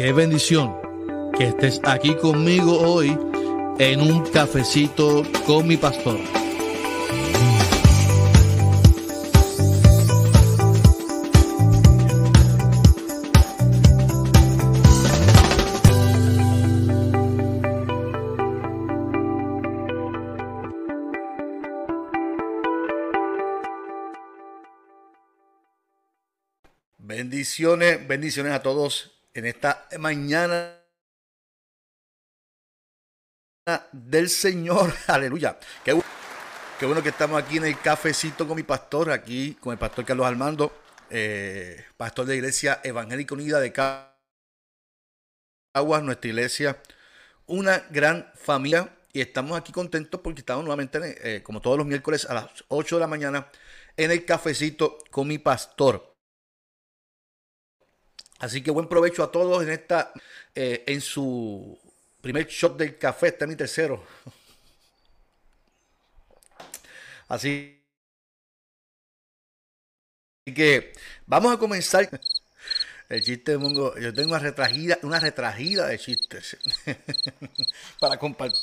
qué bendición que estés aquí conmigo hoy en un cafecito con mi pastor. Bendiciones, bendiciones a todos en esta mañana del Señor. Aleluya. Qué, bueno que estamos aquí en el cafecito con mi pastor, aquí con el pastor Carlos Armando, eh, pastor de Iglesia Evangélica Unida de Caguas, nuestra iglesia. Una gran familia y estamos aquí contentos porque estamos nuevamente, eh, como todos los miércoles a las 8 de la mañana, en el cafecito con mi pastor. Así que buen provecho a todos en esta, eh, en su primer shot del café, este es mi tercero. Así que vamos a comenzar. El chiste de Mongo, yo tengo una retragida, una retragida de chistes para compartir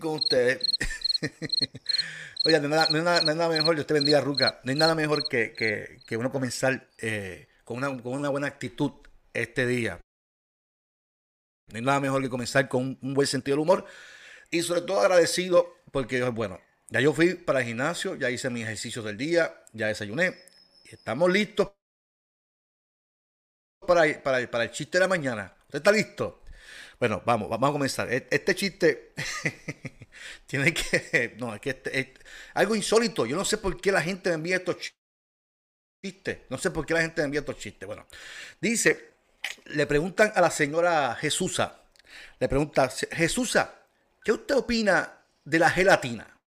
con ustedes. Oye, no hay, nada, mejor, Dios te bendiga, Ruca. No hay nada mejor que, que, uno comenzar eh, con, una, con, una, buena actitud este día. No hay nada mejor que comenzar con un, buen sentido del humor. Y sobre todo agradecido porque, bueno, ya yo fui para el gimnasio, ya hice mis ejercicios del día, ya desayuné. Y estamos listos para, para, para el chiste de la mañana. ¿Usted está listo? Bueno, vamos, vamos a comenzar. E, este chiste tiene que. No, es que este, es algo insólito. Yo no sé por qué la gente me envía estos chistes. No sé por qué la gente me envía estos chistes. Bueno, dice: le preguntan a la señora Jesusa. Le pregunta: Jesusa, ¿qué usted opina de la gelatina?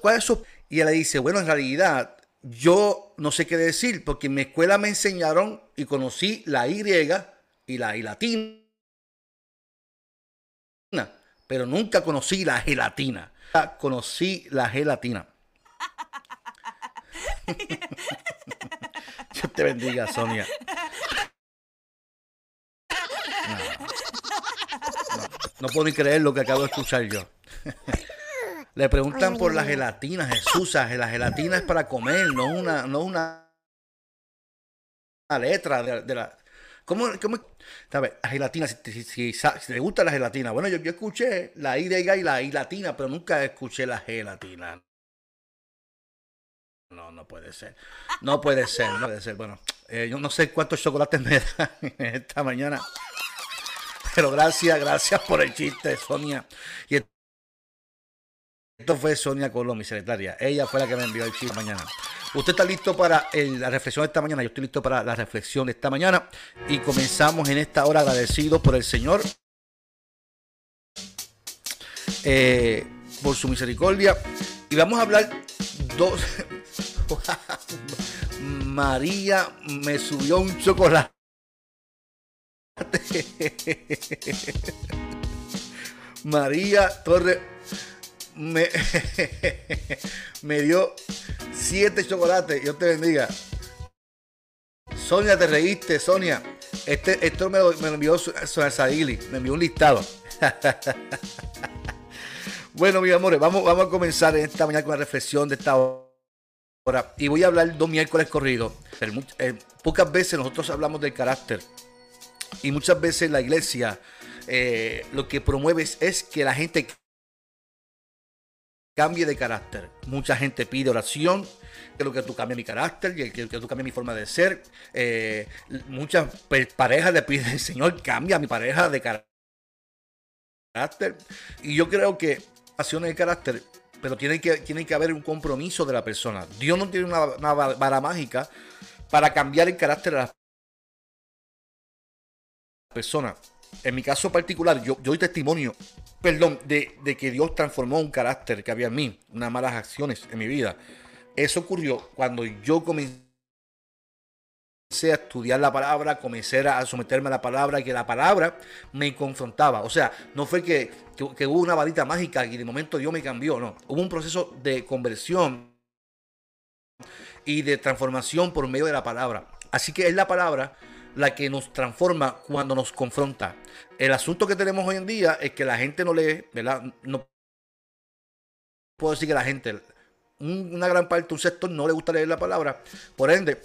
¿Cuál es su.? Y ella le dice: Bueno, en realidad, yo no sé qué decir, porque en mi escuela me enseñaron y conocí la Y y la latina, pero nunca conocí la gelatina. Conocí la gelatina. Dios te bendiga, Sonia. No, puedo ni creer lo que acabo de escuchar yo. Le preguntan por la gelatina, Jesús, la gelatina es para comer, no una, no una letra de la, ¿Cómo, cómo? ¿Sabes? La gelatina, si, si, si, gusta la gelatina. Bueno, yo, yo escuché la Y y la I latina, pero nunca escuché la gelatina. No, no puede ser. No puede ser, no puede ser. Bueno, eh, yo no sé cuántos chocolates me dan esta mañana. Pero gracias, gracias por el chiste, Sonia. Y esto fue Sonia Colón, mi secretaria. Ella fue la que me envió el chiste mañana. Usted está listo para la reflexión de esta mañana. Yo estoy listo para la reflexión de esta mañana. Y comenzamos en esta hora agradecidos por el Señor. Eh, por su misericordia. Y vamos a hablar dos. María me subió un chocolate. María Torre me, dio siete chocolates. Dios te bendiga. Sonia, te reíste, Sonia. Este, esto me lo, envió Sonia me envió un listado. bueno, mis amores, vamos, vamos a comenzar esta mañana con la reflexión de esta hora. Y voy a hablar dos miércoles corridos. Pocas veces nosotros hablamos del carácter. Y muchas veces la iglesia eh, lo que promueve es que la gente cambie de carácter. Mucha gente pide oración, quiero que tú cambies mi carácter, que, que, tú cambies mi forma de ser. Eh, muchas parejas le piden, Señor, cambia mi pareja de carácter. Y yo creo que acciones de carácter, pero tiene que, tiene que haber un compromiso de la persona. Dios no tiene una, vara mágica para cambiar el carácter de la persona en mi caso particular, yo, doy testimonio, perdón, de, que Dios transformó un carácter que había en mí, unas malas acciones en mi vida. Eso ocurrió cuando yo comencé a estudiar la palabra, comencé a someterme a la palabra, que la palabra me confrontaba. O sea, no fue que, que hubo una varita mágica y de momento Dios me cambió, no. Hubo un proceso de conversión y de transformación por medio de la palabra. Así que es la palabra la que nos transforma cuando nos confronta. El asunto que tenemos hoy en día es que la gente no lee, ¿verdad? No puedo decir que la gente, una gran parte, un sector no le gusta leer la palabra. Por ende,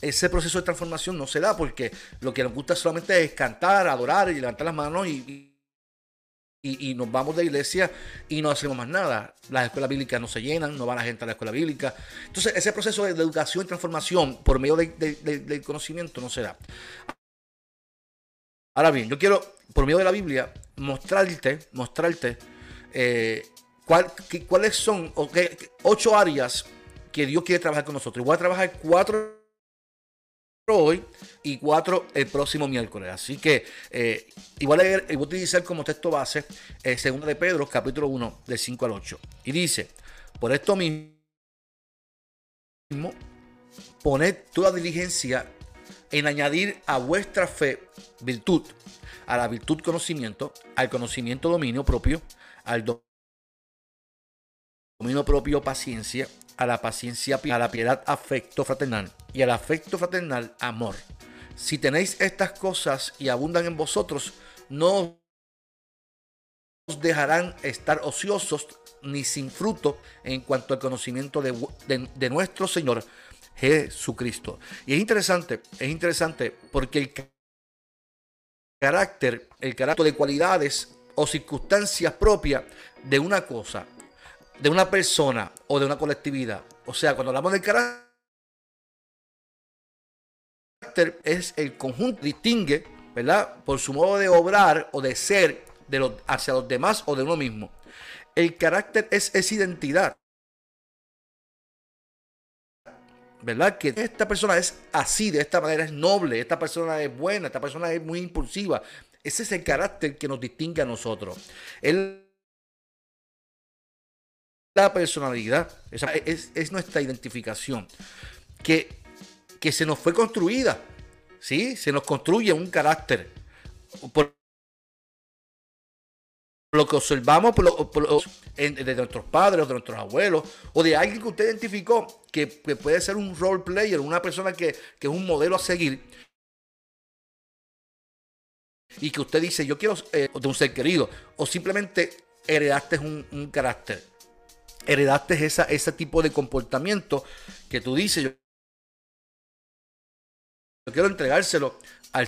ese proceso de transformación no se da porque lo que nos gusta solamente es cantar, adorar y levantar las manos y, y, nos vamos de iglesia y no hacemos más nada. Las escuelas bíblicas no se llenan, no va la gente a la escuela bíblica. Entonces, ese proceso de, educación y transformación por medio del conocimiento no se da. Ahora bien, yo quiero, por medio de la Biblia, mostrarte, mostrarte eh, cuáles son ocho áreas que Dios quiere trabajar con nosotros. Voy a trabajar cuatro hoy y cuatro el próximo miércoles. Así que eh, igual voy a utilizar como texto base eh, segundo de Pedro, capítulo 1, del 5 al 8. Y dice, por esto mismo, poned toda diligencia en añadir a vuestra fe virtud, a la virtud conocimiento, al conocimiento dominio propio, al dominio propio paciencia, a la paciencia, a la piedad afecto fraternal y al afecto fraternal amor. Si tenéis estas cosas y abundan en vosotros, no os dejarán estar ociosos ni sin fruto en cuanto al conocimiento de, de nuestro Señor Jesucristo. Y es interesante, es interesante porque el carácter, el carácter de cualidades o circunstancias propias de una cosa de una persona o de una colectividad. O sea, cuando hablamos del carácter, es el conjunto, distingue, ¿verdad? Por su modo de obrar o de ser de los, hacia los demás o de uno mismo. El carácter es, esa identidad. ¿Verdad? Que esta persona es así, de esta manera es noble, esta persona es buena, esta persona es muy impulsiva. Ese es el carácter que nos distingue a nosotros. Él personalidad, es, nuestra identificación, que, que, se nos fue construida, ¿sí? Se nos construye un carácter. Por lo que observamos de nuestros padres, de nuestros abuelos, o de alguien que usted identificó que, puede ser un role player, una persona que, es un modelo a seguir, y que usted dice, yo quiero eh, de un ser querido, o simplemente heredaste un carácter heredaste esa, ese tipo de comportamiento que tú dices, yo, quiero entregárselo a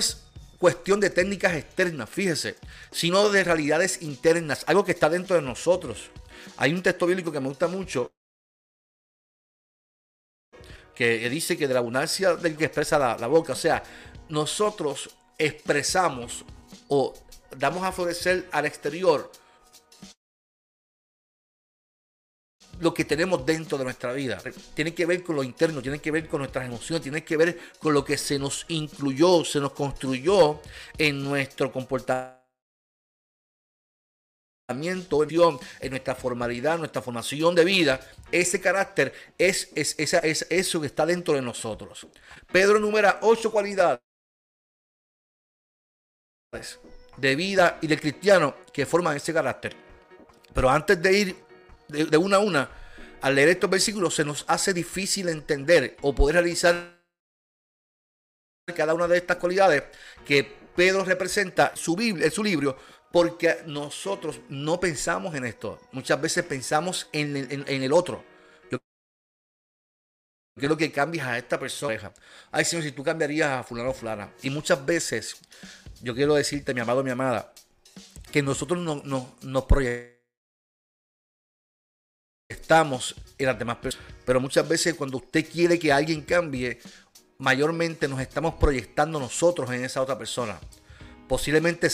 cuestión de técnicas externas, fíjese, sino de realidades internas, algo que está dentro de nosotros. Hay un texto bíblico que me gusta mucho que dice que de la abundancia del que expresa la, la boca, o sea, nosotros expresamos o damos a florecer al exterior lo que tenemos dentro de nuestra vida. Tiene que ver con lo interno, tiene que ver con nuestras emociones, tiene que ver con lo que se nos incluyó, se nos construyó en nuestro comportamiento en nuestra formalidad, nuestra formación de vida, ese carácter es, es, es, eso que está dentro de nosotros. Pedro enumera ocho cualidades de vida y de cristiano que forman ese carácter. Pero antes de ir de, una a una, al leer estos versículos se nos hace difícil entender o poder realizar cada una de estas cualidades que Pedro representa su Biblia, en su libro, porque nosotros no pensamos en esto. Muchas veces pensamos en el, otro. Yo quiero que cambies a esta persona. Ay, Señor, si tú cambiarías a fulano o fulana. Y muchas veces, yo quiero decirte, mi amado, mi amada, que nosotros no, no, nos proyectamos estamos en las demás personas. Pero muchas veces cuando usted quiere que alguien cambie, mayormente nos estamos proyectando nosotros en esa otra persona. Posiblemente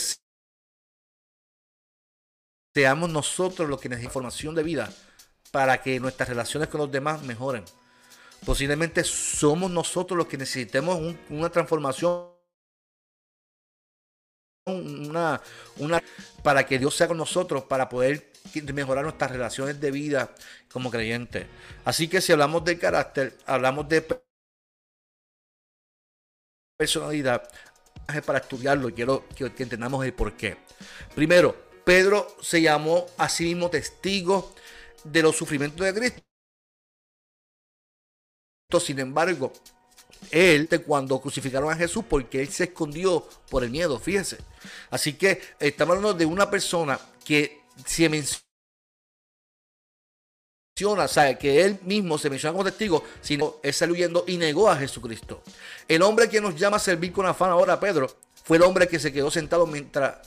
seamos nosotros los que necesitamos información de vida para que nuestras relaciones con los demás mejoren. Posiblemente somos nosotros los que necesitemos una transformación una, una, para que Dios sea con nosotros, para poder mejorar nuestras relaciones de vida como creyentes. Así que si hablamos de carácter, hablamos de personalidad, para estudiarlo, quiero que, entendamos el por qué. Primero, Pedro se llamó a sí mismo testigo de los sufrimientos de Cristo. sin embargo, él cuando crucificaron a Jesús porque él se escondió por el miedo, fíjese. Así que estamos hablando de una persona que se menciona, o sea, que él mismo se menciona como testigo, sino salió huyendo y negó a Jesucristo. El hombre que nos llama a servir con afán ahora, Pedro, fue el hombre que se quedó sentado mientras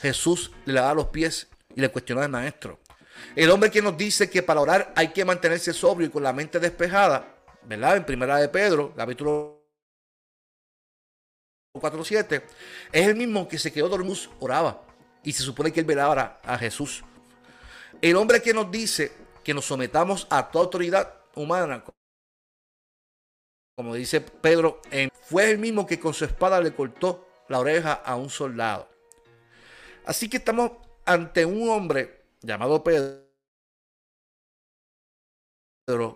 Jesús le lavaba los pies y le cuestionó al maestro. El hombre que nos dice que para orar hay que mantenerse sobrio y con la mente despejada, ¿verdad? En primera de Pedro, capítulo 4.7, es el mismo que se quedó dormido, oraba. Y se supone que él velaba a Jesús. El hombre que nos dice que nos sometamos a toda autoridad humana, como dice Pedro, fue el mismo que con su espada le cortó la oreja a un soldado. Así que estamos ante un hombre llamado Pedro,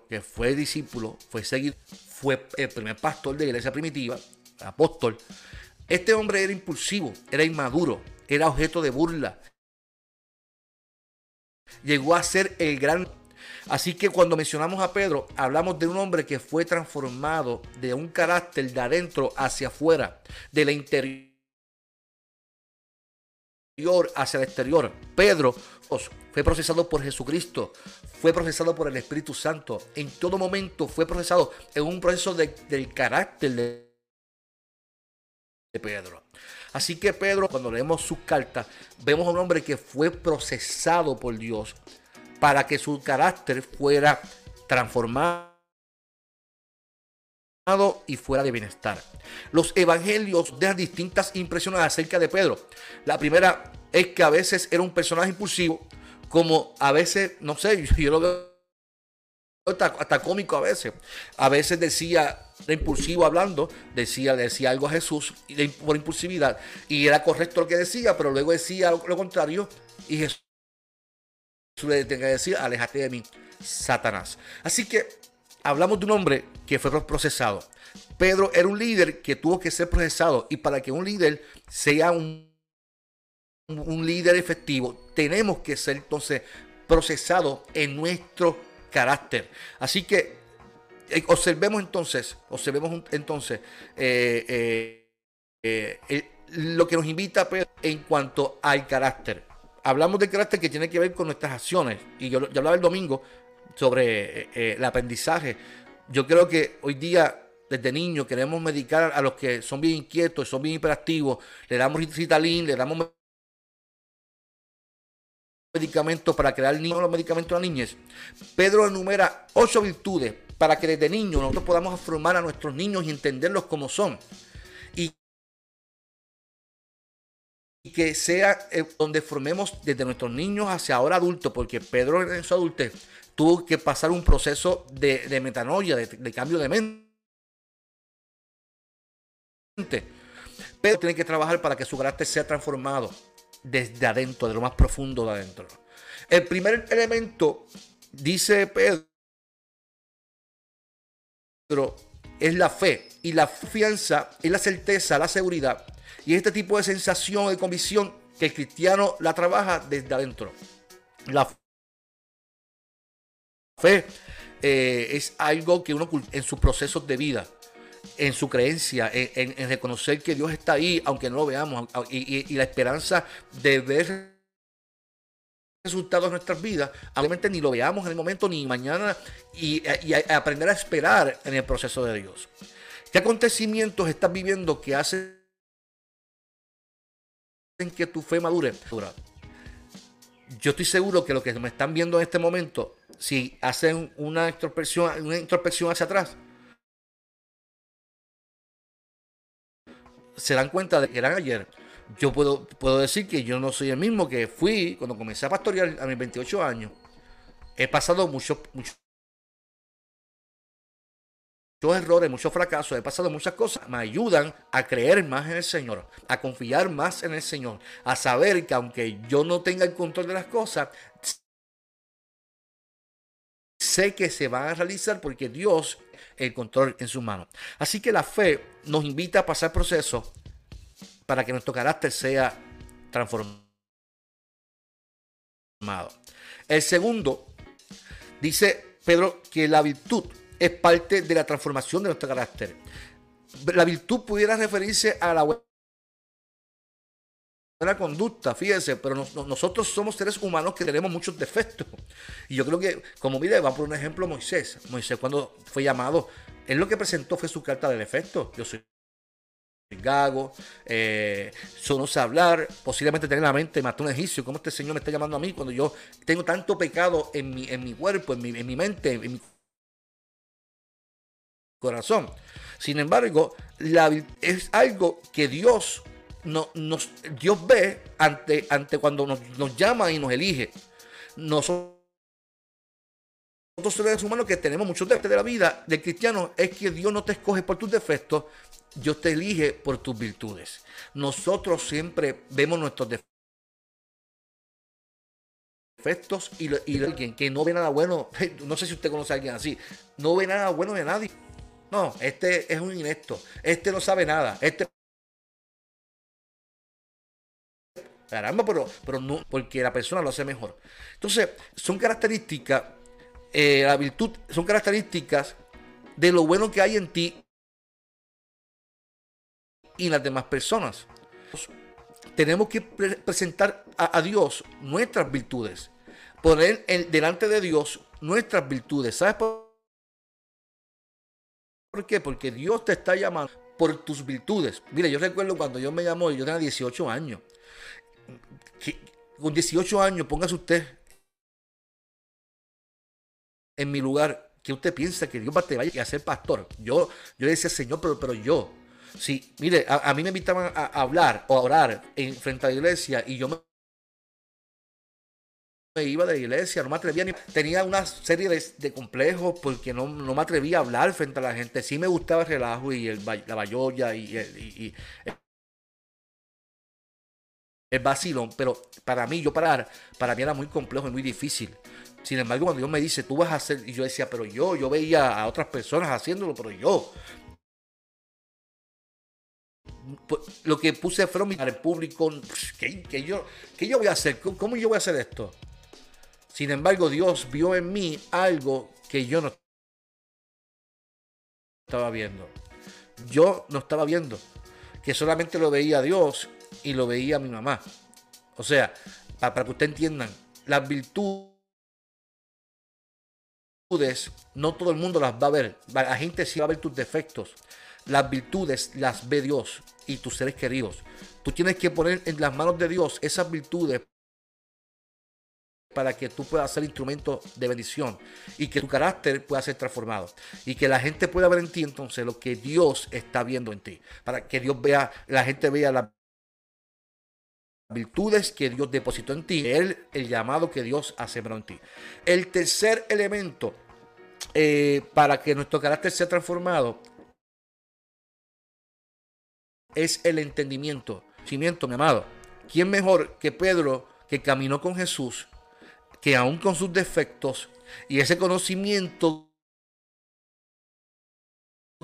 que fue discípulo, fue seguido, fue el primer pastor de la iglesia primitiva, apóstol. Este hombre era impulsivo, era inmaduro, era objeto de burla. Llegó a ser el gran... Así que cuando mencionamos a Pedro, hablamos de un hombre que fue transformado de un carácter de adentro hacia afuera, de la interior hacia el exterior. Pedro fue procesado por Jesucristo, fue procesado por el Espíritu Santo. En todo momento fue procesado en un proceso del carácter de Pedro. Así que Pedro, cuando leemos sus cartas, vemos a un hombre que fue procesado por Dios para que su carácter fuera transformado y fuera de bienestar. Los evangelios dejan distintas impresiones acerca de Pedro. La primera es que a veces era un personaje impulsivo, como a veces, no sé, yo lo veo hasta, cómico a veces. A veces decía, era impulsivo hablando, decía, decía algo a Jesús por impulsividad, y era correcto lo que decía, pero luego decía lo, contrario, y Jesús le tenía que decir, alejate de mí, Satanás. Así que hablamos de un hombre que fue procesado. Pedro era un líder que tuvo que ser procesado y para que un líder sea un, un líder efectivo, tenemos que ser entonces procesado en nuestro carácter. Así que observemos entonces, observemos entonces eh, eh, lo que nos invita Pedro en cuanto al carácter. Hablamos del carácter que tiene que ver con nuestras acciones. Y yo, yo hablaba el domingo sobre eh, eh, el aprendizaje. Yo creo que hoy día, desde niños, queremos medicar a los que son bien inquietos, son bien hiperactivos, le damos Ritalin, le damos medicamentos para crear niños, los medicamentos a niñez. Pedro enumera ocho virtudes para que desde niños nosotros podamos formar a nuestros niños y entenderlos como son. Y que sea eh, donde formemos desde nuestros niños hacia ahora adultos, porque Pedro en su adultez tuvo que pasar un proceso de, metanoia, de, cambio de mente. Pedro tiene que trabajar para que su carácter sea transformado desde adentro, de lo más profundo de adentro. El primer elemento, dice Pedro, es la fe. Y la fianza es la certeza, la seguridad. Y este tipo de sensación, de convicción, que el cristiano la trabaja desde adentro. La fe eh, es algo que uno en sus procesos de vida, en su creencia, en, reconocer que Dios está ahí, aunque no lo veamos, y, la esperanza de ver resultados en nuestras vidas, obviamente ni lo veamos en el momento ni mañana, y, aprender a esperar en el proceso de Dios. ¿Qué acontecimientos estás viviendo que hacen que tu fe madure? Yo estoy seguro que lo que me están viendo en este momento si hacen una introspección, una introspección hacia atrás, se dan cuenta de que eran ayer. Yo puedo, puedo decir que yo no soy el mismo que fui cuando comencé a pastorear a mis 28 años. He pasado muchos, muchos errores, muchos fracasos, he pasado muchas cosas, me ayudan a creer más en el Señor, a confiar más en el Señor, a saber que aunque yo no tenga el control de las cosas, sé que se van a realizar porque Dios el control en sus manos. Así que la fe nos invita a pasar procesos para que nuestro carácter sea transformado. El segundo dice Pedro, que la virtud es parte de la transformación de nuestro carácter. La virtud pudiera referirse a la buena conducta, fíjense, pero nosotros somos seres humanos que tenemos muchos defectos. Y yo creo que, como mire, va por un ejemplo Moisés. Moisés cuando fue llamado, él lo que presentó fue su carta de defecto. Yo soy gago, eh, no sé hablar, posiblemente tener la mente, mató un egipcio. ¿Cómo este Señor me está llamando a mí cuando yo tengo tanto pecado en mi, en mi cuerpo, en mi, en mi mente, en mi corazón? Sin embargo, la, es algo que Dios, no, nos, Dios ve ante, ante cuando nos, nos llama y nos elige. Nosotros seres humanos que tenemos muchos defectos de la vida del cristiano es que Dios no te escoge por tus defectos, Dios te elige por tus virtudes. Nosotros siempre vemos nuestros defectos y, y alguien que no ve nada bueno, no sé si usted conoce a alguien así, no ve nada bueno de nadie. No, este es un inepto, este no sabe nada, este Caramba, pero, pero no, porque la persona lo hace mejor. Entonces, son características, eh, la virtud, son características de lo bueno que hay en ti y las demás personas. Tenemos que presentar a, Dios nuestras virtudes, poner delante de Dios nuestras virtudes. ¿Sabes por qué? Porque Dios te está llamando por tus virtudes. Mire, yo recuerdo cuando yo me llamó, yo tenía 18 años. Con 18 años, póngase usted en mi lugar, que usted piensa que Dios va a te vaya a ser pastor. Yo, yo decía, Señor, pero, pero yo, Sí, mire, a, mí me invitaban a, hablar o a orar en, frente a la iglesia y yo me, iba de la iglesia, no me atrevía ni... Tenía una serie de, complejos porque no, me atrevía a hablar frente a la gente. Sí me gustaba el relajo y la bayolla y, el vacilón, pero para mí, yo parar, para mí era muy complejo y muy difícil. Sin embargo, cuando Dios me dice, tú vas a hacer, y yo decía, pero yo, yo veía a otras personas haciéndolo, pero yo, pues, lo que puse fueron el público. ¿qué, yo, ¿Qué yo voy a hacer? ¿Cómo yo voy a hacer esto? Sin embargo, Dios vio en mí algo que yo no estaba viendo. Yo no estaba viendo. Que solamente lo veía Dios y lo veía mi mamá. O sea, para que ustedes entiendan, las virtudes no todo el mundo las va a ver. La gente sí va a ver tus defectos. Las virtudes las ve Dios y tus seres queridos. Tú tienes que poner en las manos de Dios esas virtudes para que tú puedas ser instrumento de bendición y que tu carácter pueda ser transformado y que la gente pueda ver en ti entonces lo que Dios está viendo en ti, para que Dios vea, la gente vea las virtudes que Dios depositó en ti, el, llamado que Dios ha sembrado en ti. El tercer elemento eh, para que nuestro carácter sea transformado es el entendimiento. Cimiento, mi amado. ¿Quién mejor que Pedro que caminó con Jesús, que aún con sus defectos y ese conocimiento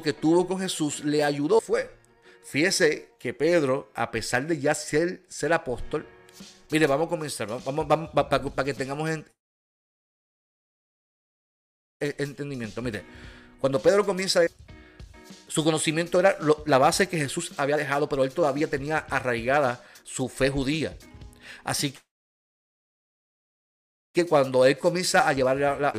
que tuvo con Jesús le ayudó? Fue. Fíjese que Pedro, a pesar de ya ser, ser apóstol, mire, vamos a comenzar, vamos, vamos, para, que tengamos entendimiento. Mire, cuando Pedro comienza su conocimiento era la base que Jesús había dejado, pero él todavía tenía arraigada su fe judía. Así que cuando él comienza a llevar la,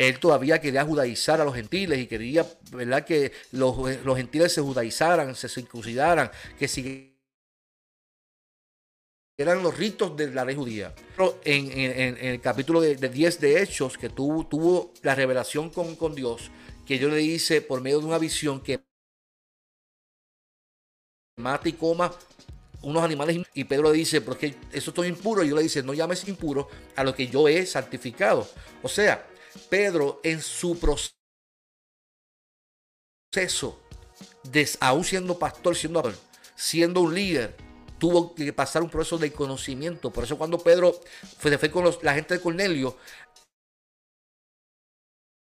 él todavía quería judaizar a los gentiles y quería ¿verdad? que los, gentiles se judaizaran, se circuncidaran, que siguieran eran los ritos de la ley judía. En, el capítulo de, 10 de Hechos, que tuvo, tuvo la revelación con, con Dios, que yo le hice por medio de una visión que mata y coma unos animales y Pedro le dice, porque eso estoy impuro, y yo le dice, no llames impuro a lo que yo he santificado. O sea, Pedro en su proceso, de, aún siendo pastor, siendo, siendo un líder, tuvo que pasar un proceso de conocimiento. Por eso cuando Pedro fue, fue con la gente de Cornelio,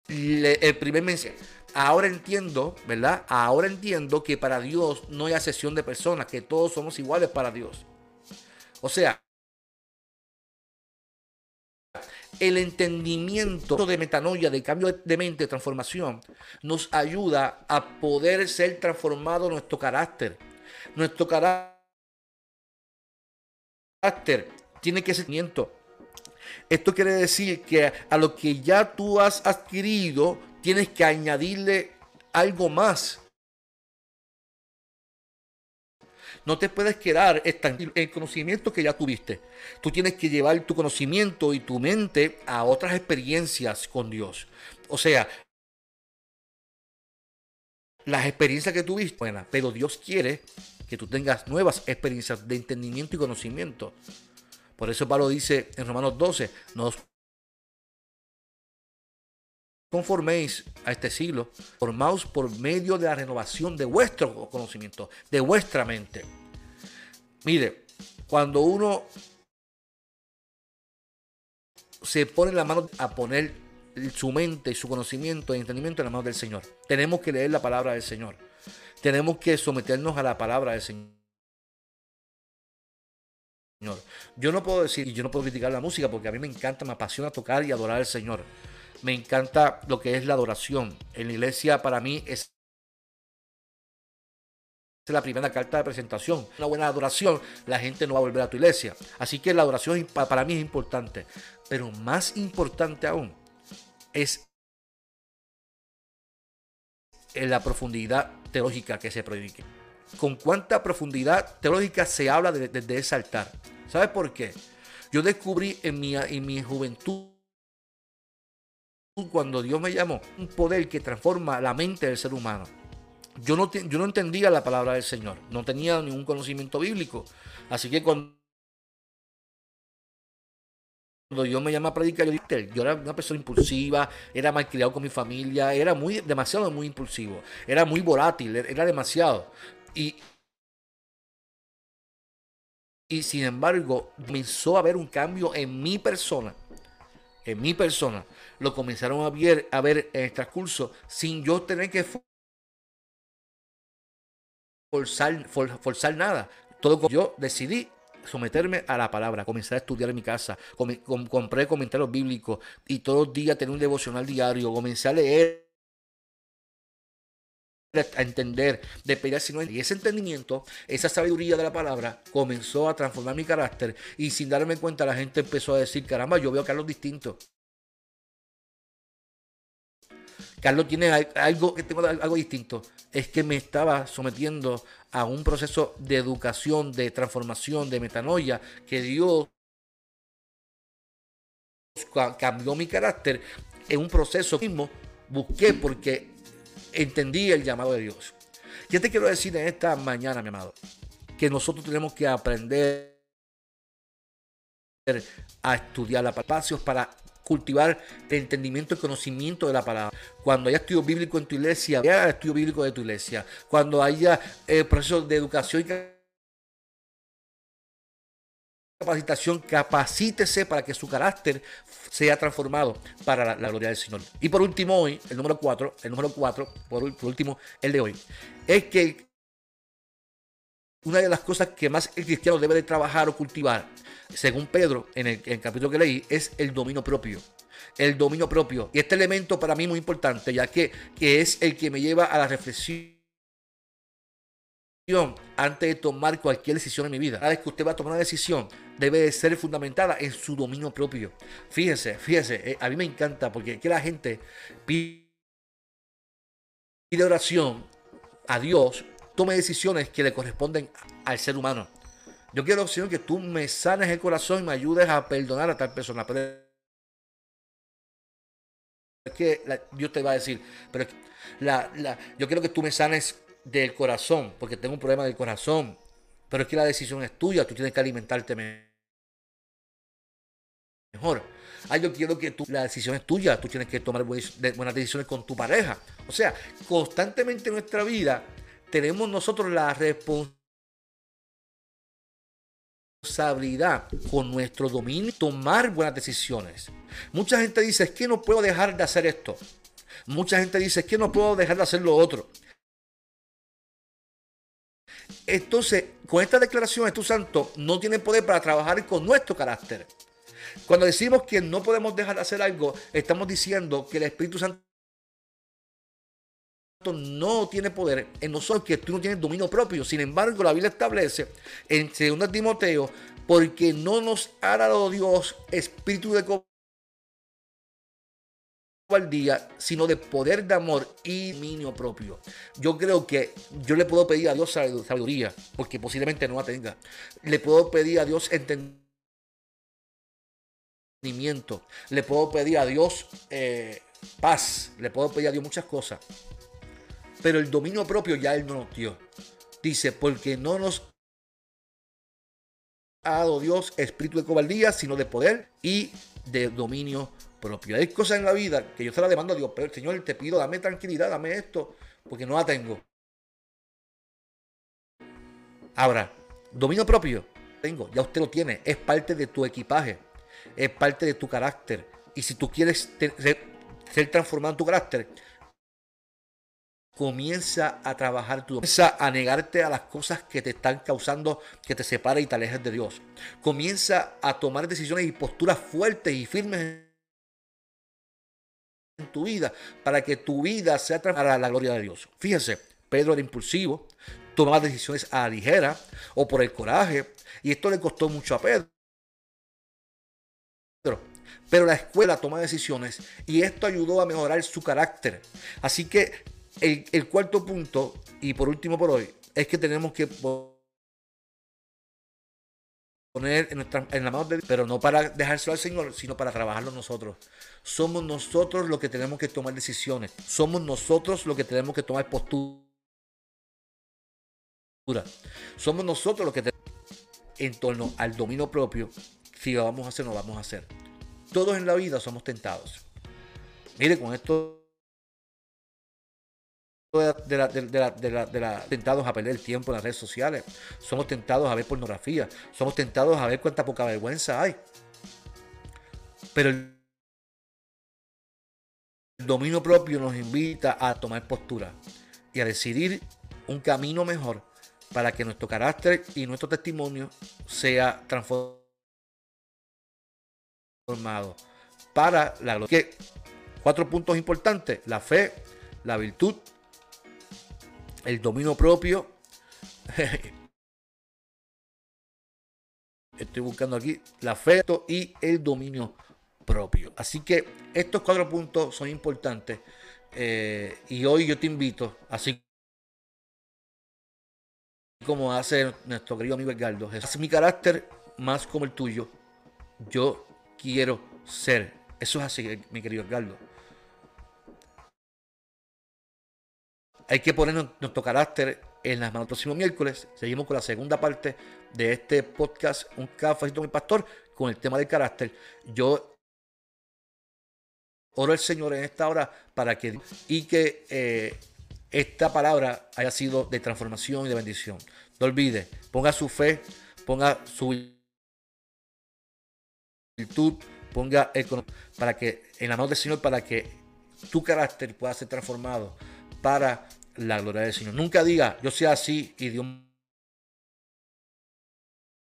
el primer mensaje, ahora entiendo, ¿verdad? Ahora entiendo que para Dios no hay asesión de personas, que todos somos iguales para Dios. O sea, el entendimiento de metanoia, de cambio de mente, de transformación, nos ayuda a poder ser transformado nuestro carácter. Nuestro carácter tiene que ser esto quiere decir que a lo que ya tú has adquirido, tienes que añadirle algo más. No te puedes quedar en el conocimiento que ya tuviste. Tú tienes que llevar tu conocimiento y tu mente a otras experiencias con Dios. O sea, las experiencias que tuviste, buenas, pero Dios quiere que tú tengas nuevas experiencias de entendimiento y conocimiento. Por eso Pablo dice en Romanos 12, no os conforméis a este siglo, formaos por medio de la renovación de vuestro conocimiento, de vuestra mente. Mire, cuando uno se pone la mano a poner su mente y su conocimiento y entendimiento en la mano del Señor, tenemos que leer la palabra del Señor. Tenemos que someternos a la palabra del. Señor. Yo no puedo decir, y yo no puedo criticar la música porque a mí me encanta, me apasiona tocar y adorar al Señor. Me encanta lo que es la adoración. En la iglesia para mí es la primera carta de presentación. Una buena adoración, la gente no va a volver a tu iglesia. Así que la adoración para mí es importante. Pero más importante aún es en la profundidad teológica que se predique con cuánta profundidad teológica se habla desde de, ese altar. ¿Sabes por qué? Yo descubrí en mi, en mi juventud, cuando Dios me llamó, un poder que transforma la mente del ser humano. Yo no, yo no entendía la palabra del Señor, no tenía ningún conocimiento bíblico. Así que cuando cuando yo me llama a predicar, yo, yo era una persona impulsiva, era mal criado con mi familia, era muy, demasiado muy impulsivo, era muy volátil, era demasiado. Y, y sin embargo, comenzó a haber un cambio en mi persona. En mi persona. Lo comenzaron a ver, a ver en el transcurso sin yo tener que forzar, forzar nada. Todo yo decidí someterme a la palabra, comenzar a estudiar en mi casa, compré comentarios bíblicos y todos los días tener un devocional diario, comencé a leer a entender, de pedir si no Y ese entendimiento, esa sabiduría de la palabra comenzó a transformar mi carácter y sin darme cuenta la gente empezó a decir, caramba, yo veo a Carlos distinto. Carlos tiene algo que tengo algo distinto. Es que me estaba sometiendo a un proceso de educación, de transformación, de metanoia, que Dios cambió mi carácter en un proceso mismo. Busqué porque entendí el llamado de Dios. ¿Qué te quiero decir en esta mañana, mi amado? Que nosotros tenemos que aprender a estudiar espacios para cultivar el entendimiento y conocimiento de la palabra. Cuando haya estudio bíblico en tu iglesia, haya estudio bíblico de tu iglesia. Cuando haya eh, procesos de educación y capacitación, capacítese para que su carácter sea transformado para la, gloria del Señor. Y por último hoy, el número 4, el número 4, por, último, el de hoy, es que una de las cosas que más el cristiano debe de trabajar o cultivar, según Pedro en el, capítulo que leí, es el dominio propio el dominio propio. Y este elemento para mí muy importante, ya que, que es el que me lleva a la reflexión antes de tomar cualquier decisión en mi vida. Cada vez que usted va a tomar una decisión, debe de ser fundamentada en su dominio propio. Fíjese, fíjese, eh, a mí me encanta porque que la gente pide oración a Dios, tome decisiones que le corresponden al ser humano. Yo quiero, Señor, que tú me sanes el corazón y me ayudes a perdonar a tal persona. Pero es que Dios te va a decir, pero la, la, yo quiero que tú me sanes del corazón, porque tengo un problema del corazón, pero es que la decisión es tuya, tú tienes que alimentarte mejor. Ay, yo quiero que tú, la decisión es tuya, tú tienes que tomar buenas decisiones con tu pareja. O sea, constantemente en nuestra vida tenemos nosotros la responsabilidad con nuestro dominio tomar buenas decisiones. Mucha gente dice, es que no puedo dejar de hacer esto. Mucha gente dice, es que no puedo dejar de hacer lo otro. Entonces, con esta declaración, tu Santo no tiene poder para trabajar con nuestro carácter. Cuando decimos que no podemos dejar de hacer algo, estamos diciendo que el Espíritu Santo no tiene poder en nosotros, que tú no tienes dominio propio. Sin embargo, la Biblia establece en 2 Timoteo, porque no nos ha dado Dios espíritu de día, sino de poder de amor y dominio propio. Yo creo que yo le puedo pedir a Dios sabiduría, porque posiblemente no la tenga. Le puedo pedir a Dios entendimiento. Le puedo pedir a Dios eh, paz. Le puedo pedir a Dios muchas cosas. Pero el dominio propio ya Él no nos dio. Dice, porque no nos ha dado Dios espíritu de cobardía, sino de poder y de dominio propio. Hay cosas en la vida que yo se las demando a Dios, pero Señor, te pido, dame tranquilidad, dame esto, porque no la tengo. Ahora, dominio propio, tengo, ya usted lo tiene, es parte de tu equipaje, es parte de tu carácter. Y si tú quieres ser, transformado en tu carácter, comienza a trabajar tu comienza a negarte a las cosas que te están causando que te separen y te alejes de Dios. Comienza a tomar decisiones y posturas fuertes y firmes en tu vida para que tu vida sea para la gloria de Dios. Fíjense, Pedro era impulsivo, tomaba decisiones a la ligera o por el coraje, y esto le costó mucho a Pedro. Pero la escuela toma decisiones y esto ayudó a mejorar su carácter. Así que el, cuarto punto, y por último por hoy, es que tenemos que poner en, nuestra, en la mano de Dios, pero no para dejárselo al Señor, sino para trabajarlo nosotros. Somos nosotros los que tenemos que tomar decisiones. Somos nosotros los que tenemos que tomar postura. Somos nosotros los que tenemos en torno al dominio propio, si lo vamos a hacer, no vamos a hacer. Todos en la vida somos tentados. Mire, con esto de la, de, la, tentados a perder el tiempo en las redes sociales, somos tentados a ver pornografía, somos tentados a ver cuánta poca vergüenza hay. Pero el dominio propio nos invita a tomar postura y a decidir un camino mejor para que nuestro carácter y nuestro testimonio sea transformado para la gloria. Cuatro puntos importantes, la fe, la virtud, el dominio propio. Estoy buscando aquí la fe y el dominio propio. Así que estos cuatro puntos son importantes. Eh, y hoy yo te invito, así como hace nuestro querido amigo Edgardo, es mi carácter más como el tuyo. Yo quiero ser. Eso es así, mi querido Edgardo. Hay que poner nuestro carácter en las manos. El próximo miércoles seguimos con la segunda parte de este podcast, Un cafecito con mi pastor, con el tema del carácter. Yo oro al Señor en esta hora para que y que eh, esta palabra haya sido de transformación y de bendición. No olvide, ponga su fe, ponga su virtud, ponga el para que en la mano del Señor para que tu carácter pueda ser transformado para la gloria del Señor. Nunca diga, yo soy así y Dios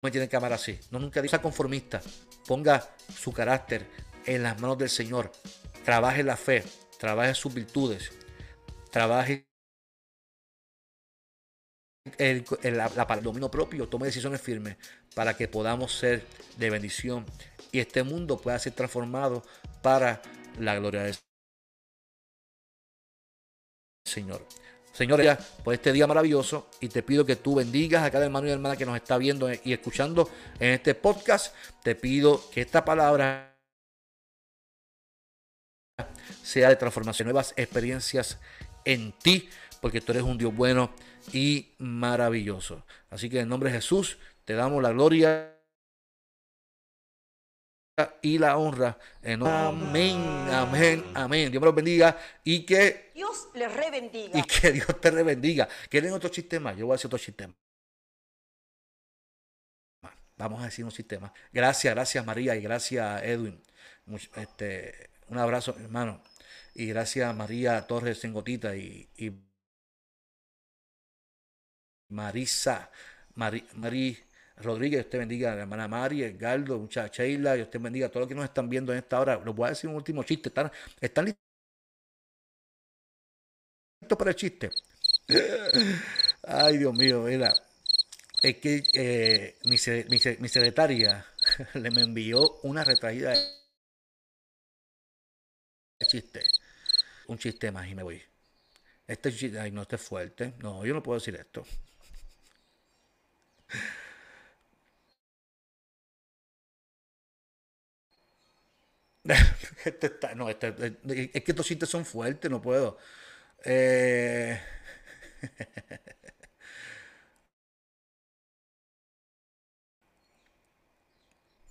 me tiene que amar así. No, nunca diga, sea conformista. Ponga su carácter en las manos del Señor. Trabaje la fe, trabaje sus virtudes, trabaje el, el, el dominio propio, tome decisiones firmes para que podamos ser de bendición y este mundo pueda ser transformado para la gloria del Señor. Señores, por este día maravilloso y te pido que tú bendigas a cada hermano y hermana que nos está viendo y escuchando en este podcast. Te pido que esta palabra sea de transformación, nuevas experiencias en ti, porque tú eres un Dios bueno y maravilloso. Así que en nombre de Jesús te damos la gloria y la honra. En amén, amén, amén. Dios me los bendiga y que Dios les rebendiga. Y que Dios te rebendiga. ¿Quieren otro sistema? Yo voy a decir otro sistema. Vamos a decir un sistema. Gracias, gracias María y gracias Edwin. Este, un abrazo, hermano. Y gracias María Torres en Gotita y, y Marisa, Mari, Rodríguez, Dios te bendiga a la hermana Mari, Edgardo, mucha Sheila, Dios te bendiga a todos los que nos están viendo en esta hora. Les voy a decir un último chiste. ¿Están, están listos para el chiste? Ay, Dios mío, mira. Es que eh, mi, mi, mi, secretaria le me envió una retraída de chiste. Un chiste más y me voy. Este chiste, ay, no, este es fuerte. No, yo no puedo decir esto. Este está, este, es que estos chistes son fuertes, no puedo. Eh...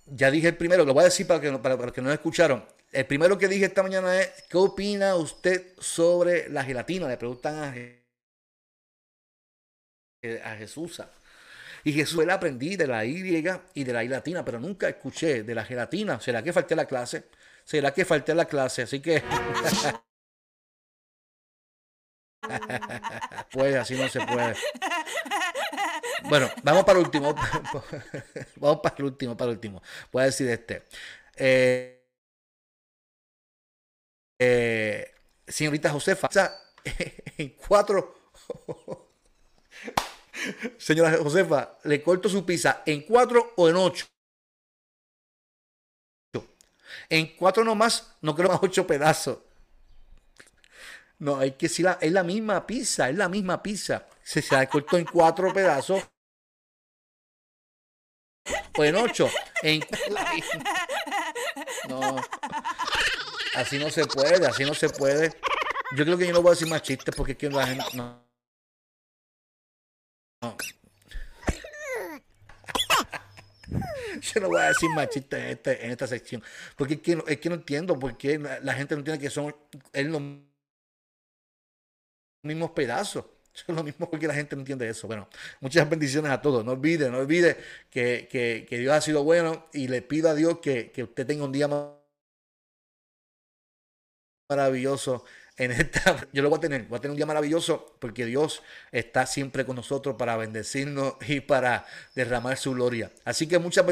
ya dije el primero, lo voy a decir para que, para, para que no escucharon. El primero que dije esta mañana es, ¿qué opina usted sobre la gelatina? Le preguntan a, a Jesús. Y Jesús, le aprendí de la Y y de la I latina, pero nunca escuché de la gelatina. ¿Será que falté la clase? ¿Será que falté la clase? Así que... pues así no se puede. Bueno, vamos para el último. vamos para el último, para el último. Voy a decir este. Eh, eh, señorita Josefa, en cuatro. Señora Josefa, le corto su pizza en cuatro o en ocho. En cuatro nomás, no creo más ocho pedazos. No, hay que decir, es la misma pizza, es la misma pizza. Se, se cortó en cuatro pedazos. O en ocho. En... No. Así no se puede, así no se puede. Yo creo que yo no voy a decir más chistes porque es que la gente. No. no. Yo no voy a decir más chistes en, este, en esta sección. Porque es que, es que no entiendo por qué la, gente no entiende que son es los mismos pedazos. Es lo mismo porque la gente no entiende eso. Bueno, muchas bendiciones a todos. No olvide, no olvide que, que, que Dios ha sido bueno y le pido a Dios que, que usted tenga un día maravilloso en esta. Yo lo voy a tener, voy a tener un día maravilloso porque Dios está siempre con nosotros para bendecirnos y para derramar su gloria. Así que muchas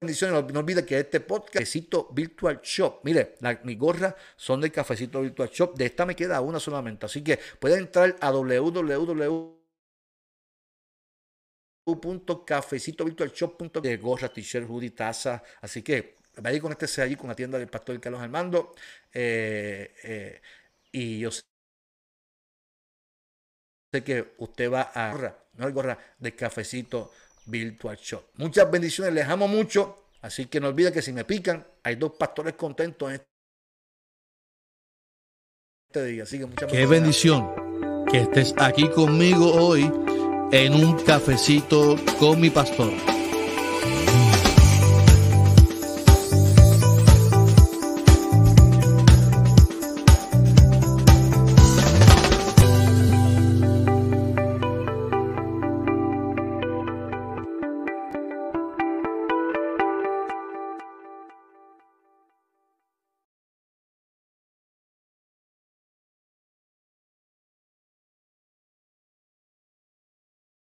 bendiciones. No olvide que este podcast, Cafecito Virtual Shop, mire, la, mis gorras son del Cafecito Virtual Shop. De esta me queda una solamente. Así que pueden entrar a www.cafecitovirtualshop.com de gorras, t-shirt, hoodie, taza. Así que Vaya con este allí con la tienda del pastor Carlos Armando. Eh, eh, y yo sé que usted va a gorra, no hay gorra del cafecito Virtual Shop. Muchas bendiciones, les amo mucho. Así que no olviden que si me pican, hay dos pastores contentos en este día. Así que muchas Qué bendición que estés aquí conmigo hoy en un cafecito con mi pastor.